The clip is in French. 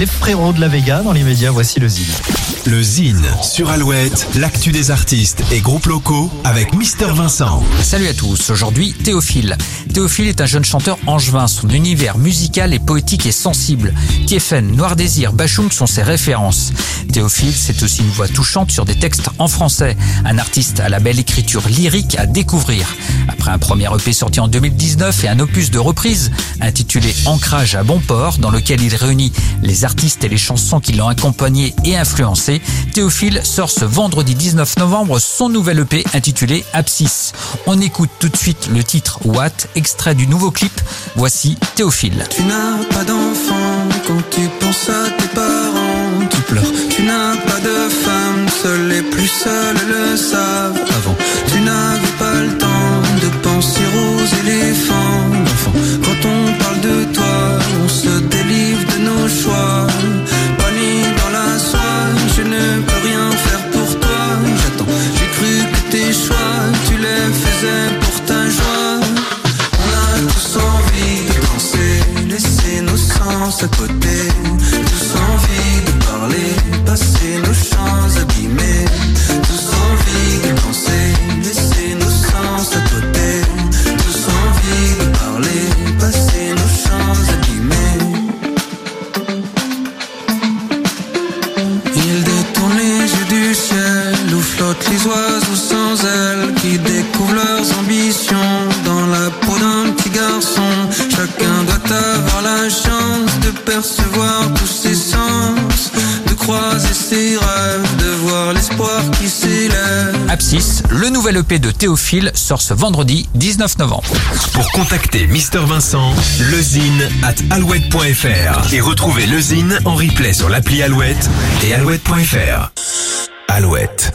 Les frérots de la Vega, dans les médias, voici le Zine. Le Zine sur Alouette, l'actu des artistes et groupes locaux avec Mister Vincent. Salut à tous, aujourd'hui Théophile. Théophile est un jeune chanteur angevin, son univers musical est poétique et sensible. Tiefen, Noir Désir, Bachung sont ses références. Théophile, c'est aussi une voix touchante sur des textes en français, un artiste à la belle écriture lyrique à découvrir. Après un premier EP sorti en 2019 et un opus de reprise intitulé Ancrage à bon port, dans lequel il réunit les artistes et les chansons qui l'ont accompagné et influencé, Théophile sort ce vendredi 19 novembre son nouvel EP intitulé Abscisse. On écoute tout de suite le titre What, extrait du nouveau clip. Voici Théophile. Tu n'as pas d'enfant quand tu penses à tes parents, tu pleures. Tu n'as pas de femme, seuls les plus seuls le savent. Avant, tu n'avais pas le temps de penser aux éléphants. Pour ta joie. On a tous envie de danser, laisser nos sens à côté. Ses rêves, de voir l'espoir qui s'élève. Abscisse, le nouvel EP de Théophile sort ce vendredi 19 novembre. Pour contacter Mister Vincent, lezine at alouette.fr et retrouver le Zine en replay sur l'appli Alouette et alouette.fr. Alouette.